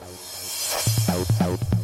out, out, out.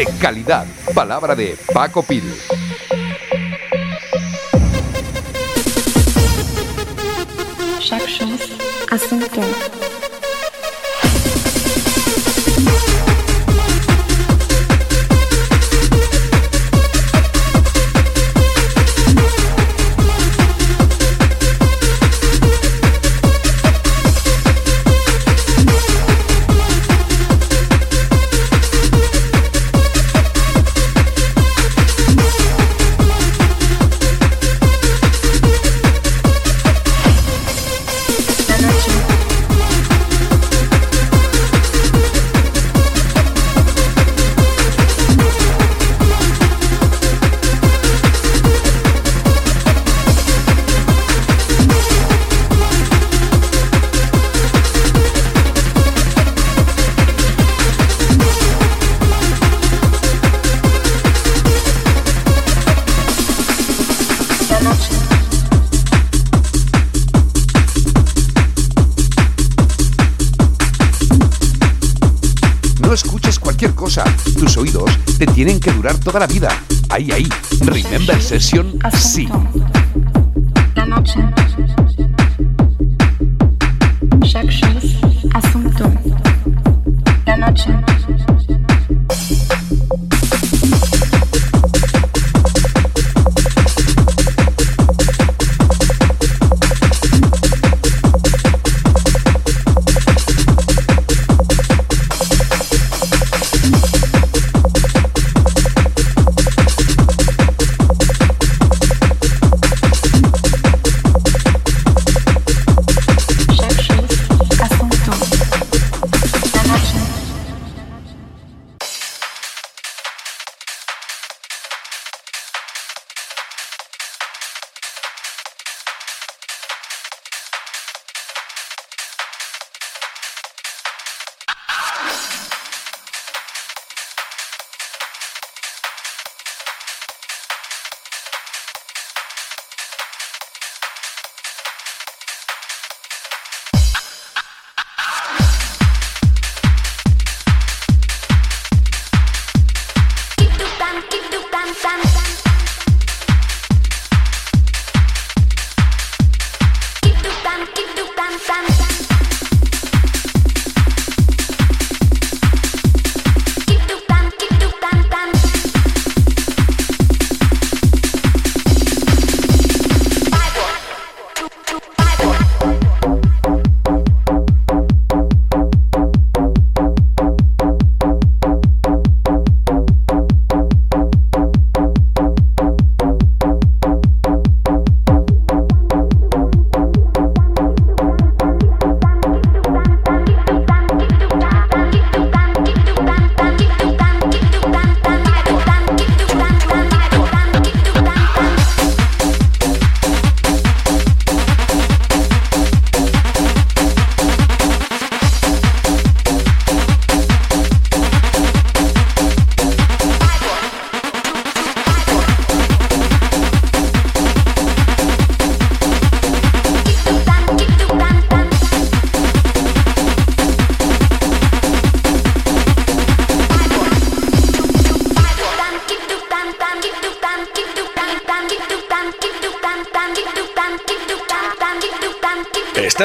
De calidad. Palabra de Paco Pil. Toda la vida. Ahí, ahí. Remember Session, sí.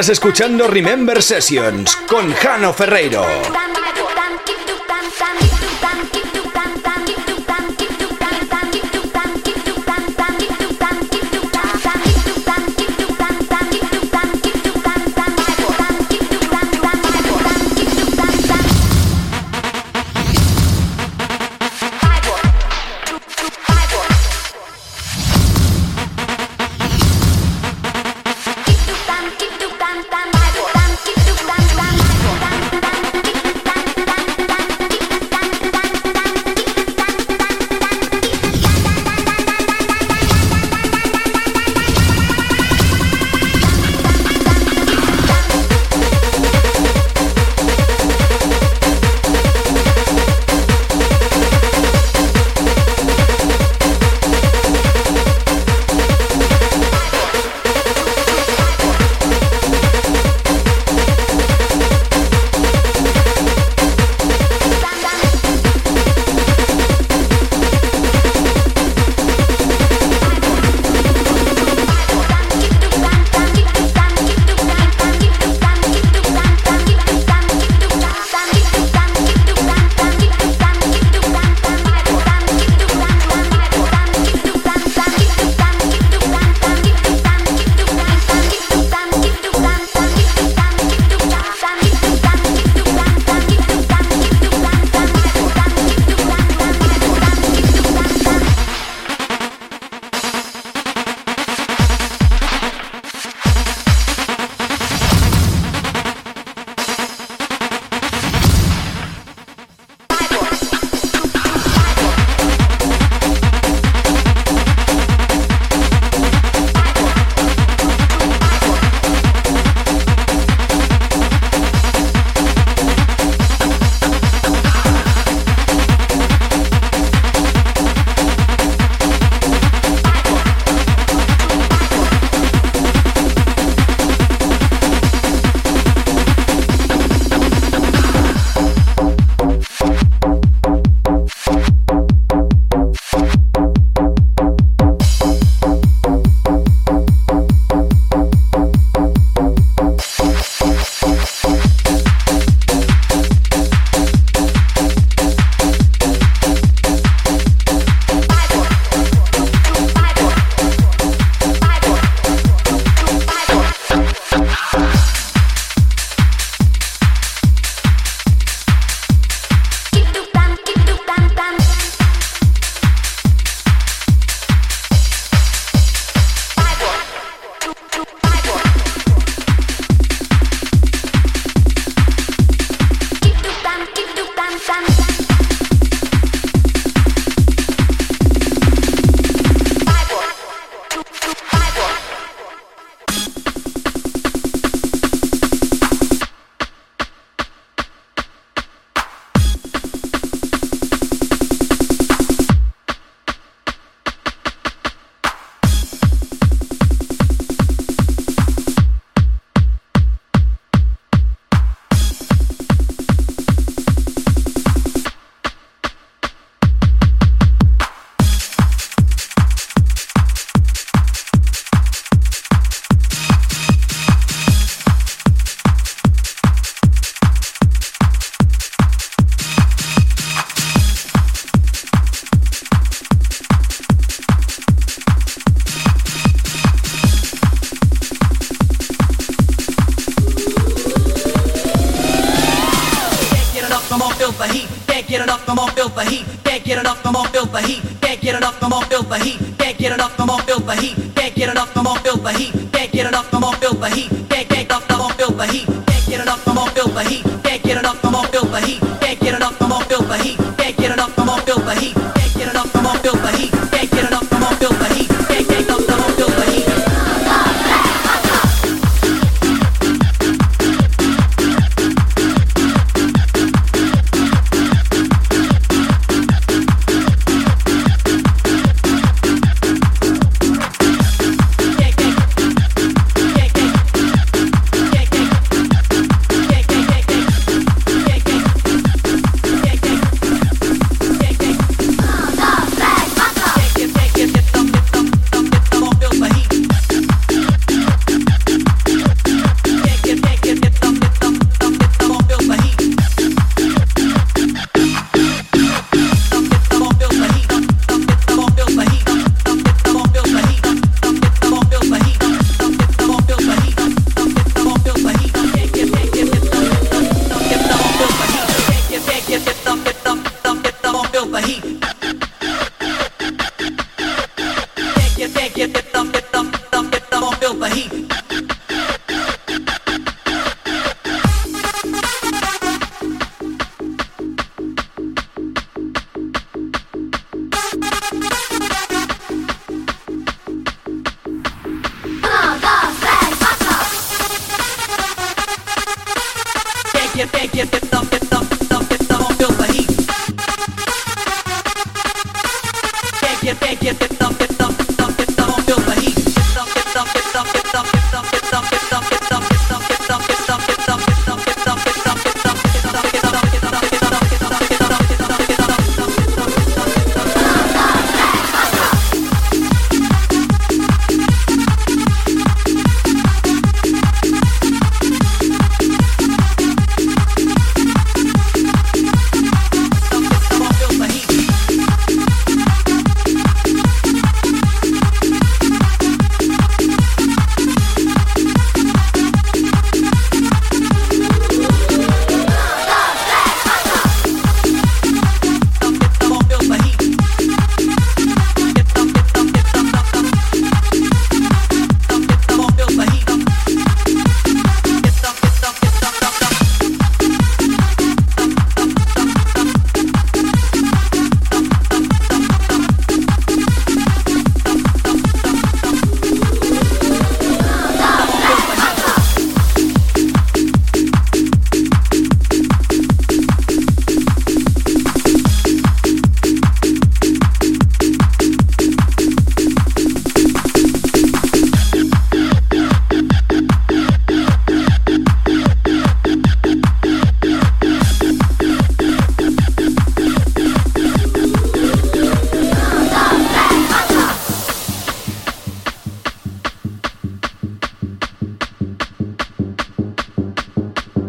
Escuchando Remember Sessions con Jano Ferreiro.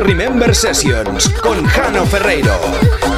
Remember Sessions con Jano Ferreiro.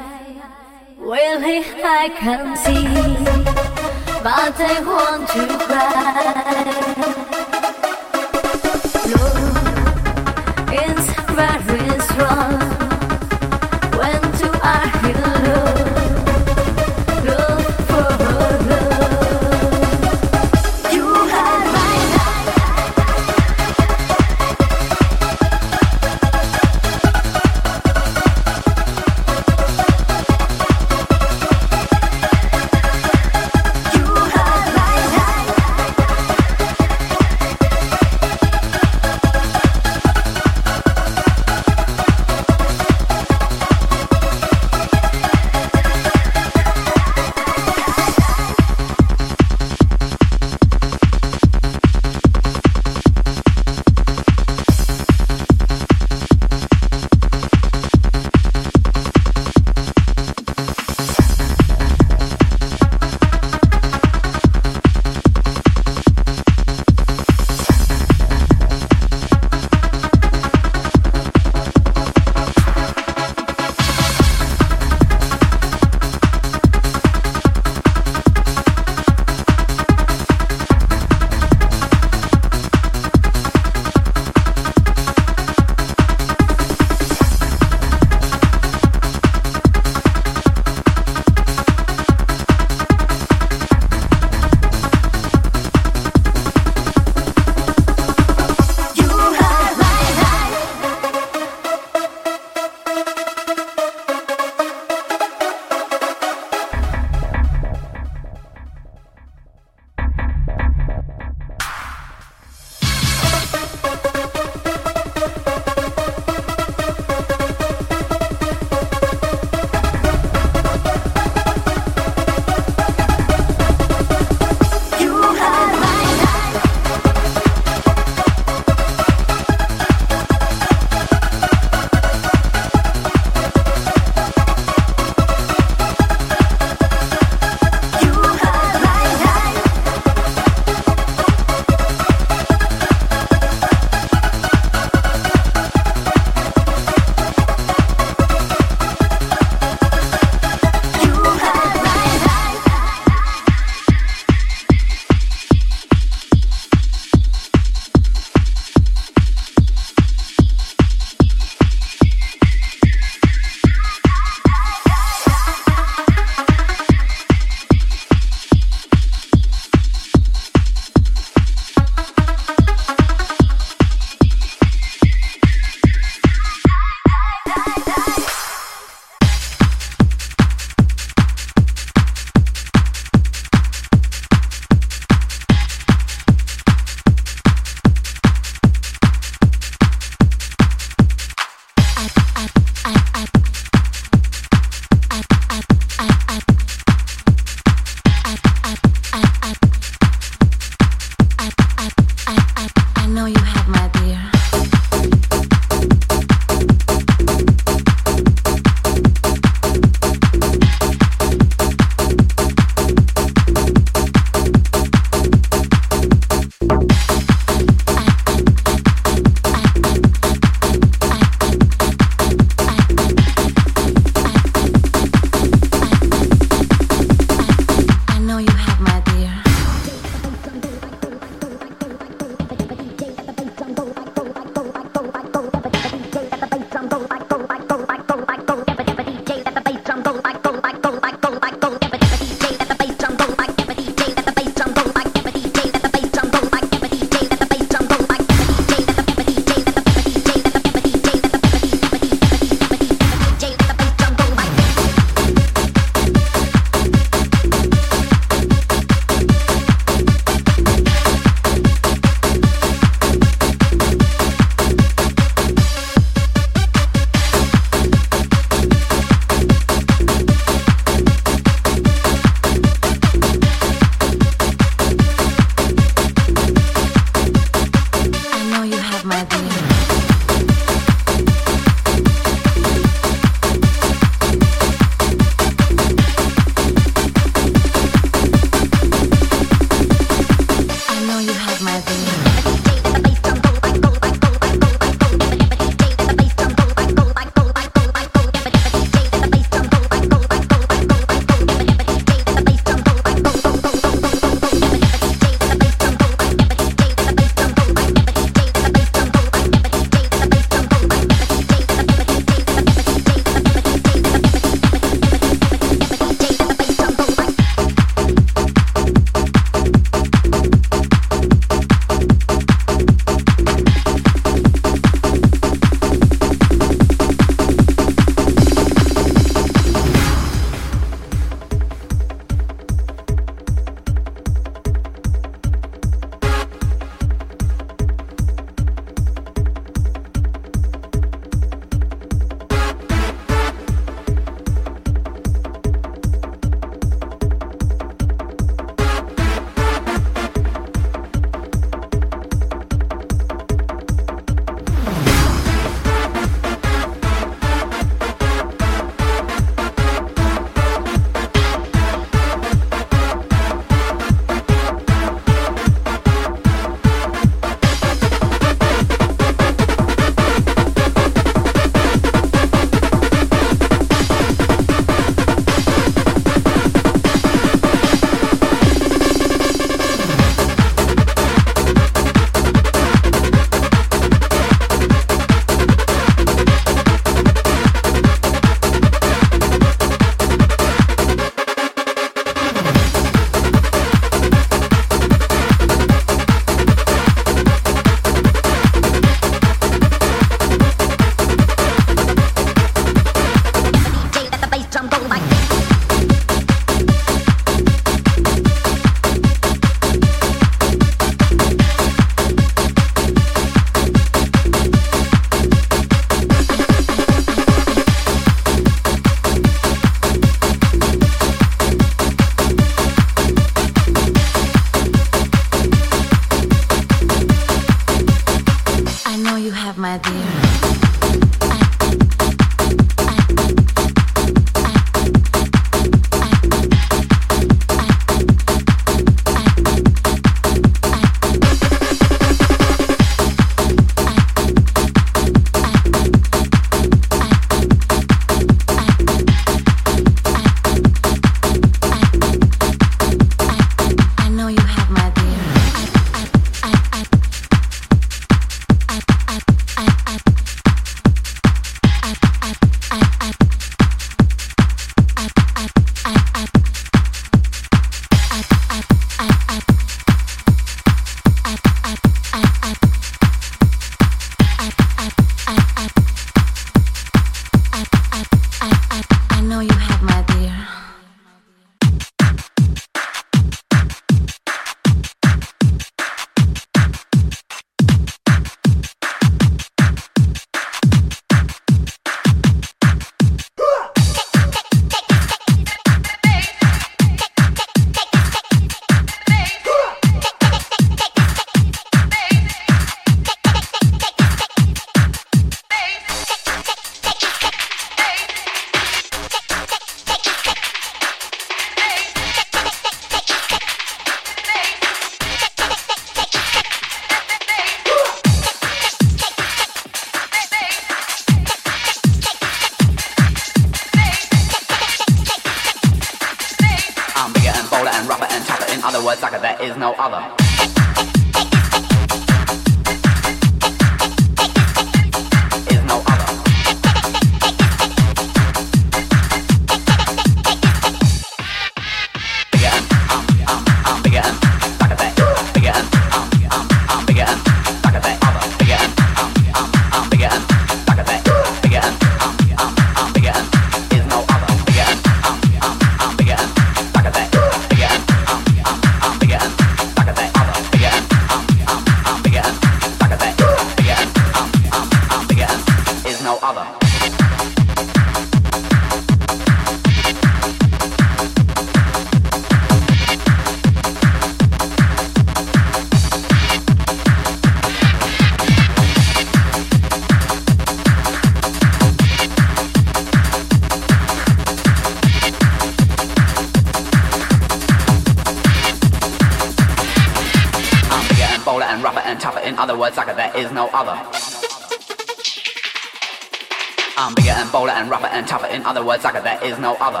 In other words, sucker, there is no other.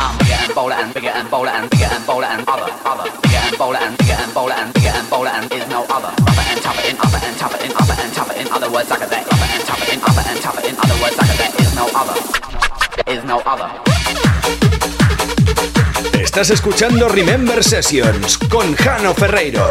I'm bigger and bolder and bigger and bolder and bigger and bolder and other, other. Bigger and bolder and bigger and bolder and bigger and bolder and is no other. Rubber and tougher in other and tougher in other and tougher in other words, sucker, there. Rubber and tougher in other and tougher in other words, sucker, there is no other. There is no other. Estás escuchando Remember Sessions con Jano Ferreiro.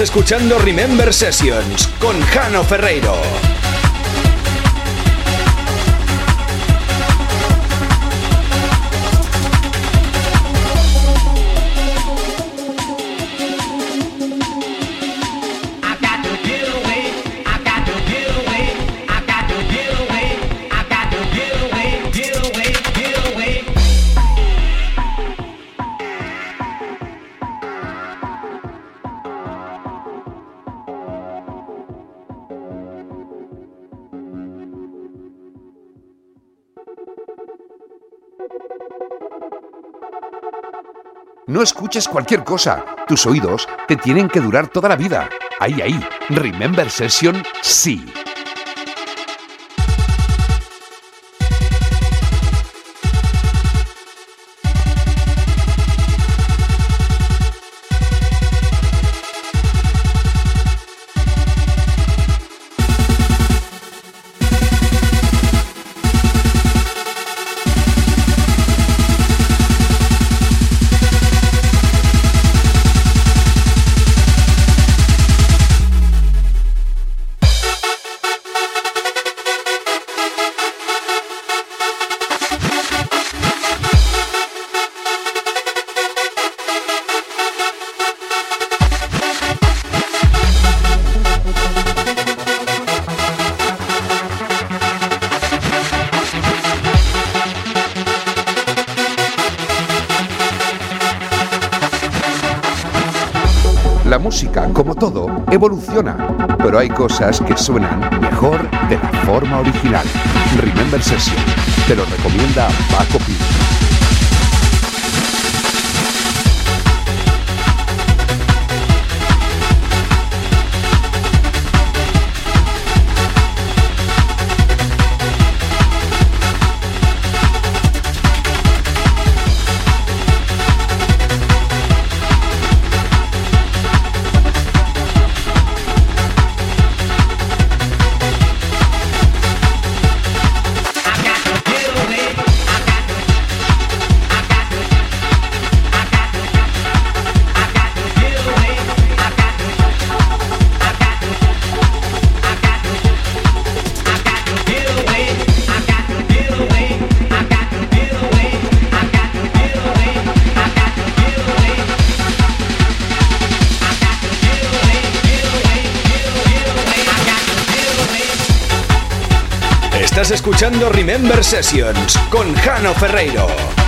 Escuchando Remember Sessions con Jano Ferreiro. No escuches cualquier cosa. Tus oídos te tienen que durar toda la vida. Ahí, ahí. Remember Session, sí. Evoluciona, pero hay cosas que suenan mejor de la forma original. Remember Session, te lo recomienda Paco Pino. Escuchando Remember Sessions con Jano Ferreiro.